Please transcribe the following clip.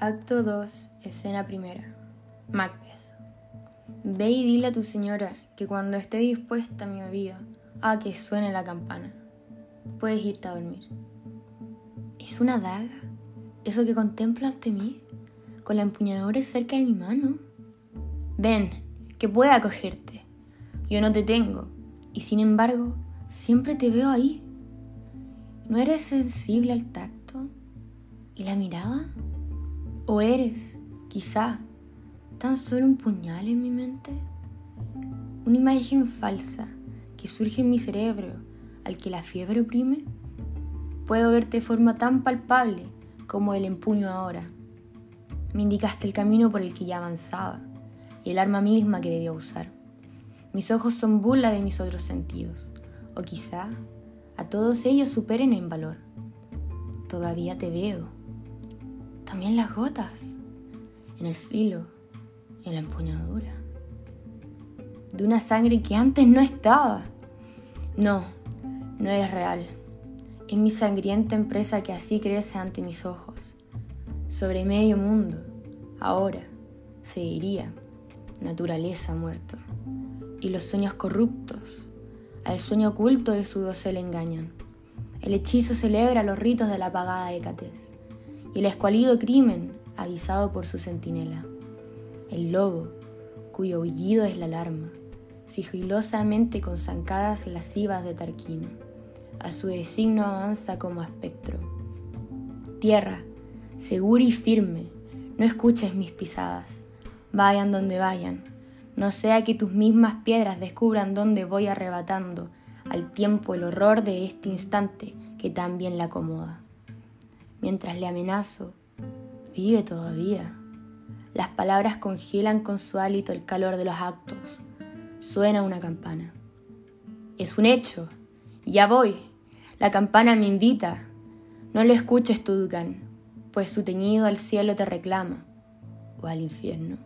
Acto 2, escena primera. Macbeth. Ve y dile a tu señora que cuando esté dispuesta mi oído a que suene la campana, puedes irte a dormir. ¿Es una daga? ¿Eso que contemplas ante mí? Con la empuñadura cerca de mi mano. Ven, que pueda acogerte. Yo no te tengo, y sin embargo, siempre te veo ahí. ¿No eres sensible al tacto y la mirada? ¿O eres, quizá, tan solo un puñal en mi mente? Una imagen falsa que surge en mi cerebro al que la fiebre oprime. Puedo verte de forma tan palpable como el empuño ahora. Me indicaste el camino por el que ya avanzaba y el arma misma que debía usar. Mis ojos son burla de mis otros sentidos, o quizá a todos ellos superen en valor. Todavía te veo también las gotas, en el filo, en la empuñadura. De una sangre que antes no estaba. No, no eres real. Es mi sangrienta empresa que así crece ante mis ojos. Sobre medio mundo, ahora, se diría, naturaleza muerto. Y los sueños corruptos, al sueño oculto de su dosel engañan. El hechizo celebra los ritos de la apagada Hécates el escualido crimen avisado por su centinela. El lobo, cuyo aullido es la alarma, sigilosamente con zancadas lascivas de Tarquino, a su designo avanza como espectro. Tierra, segura y firme, no escuches mis pisadas, vayan donde vayan, no sea que tus mismas piedras descubran dónde voy arrebatando al tiempo el horror de este instante que tan bien la acomoda mientras le amenazo, vive todavía. Las palabras congelan con su hálito el calor de los actos. Suena una campana. Es un hecho. Ya voy. La campana me invita. No lo escuches, Tudgan, pues su teñido al cielo te reclama, o al infierno.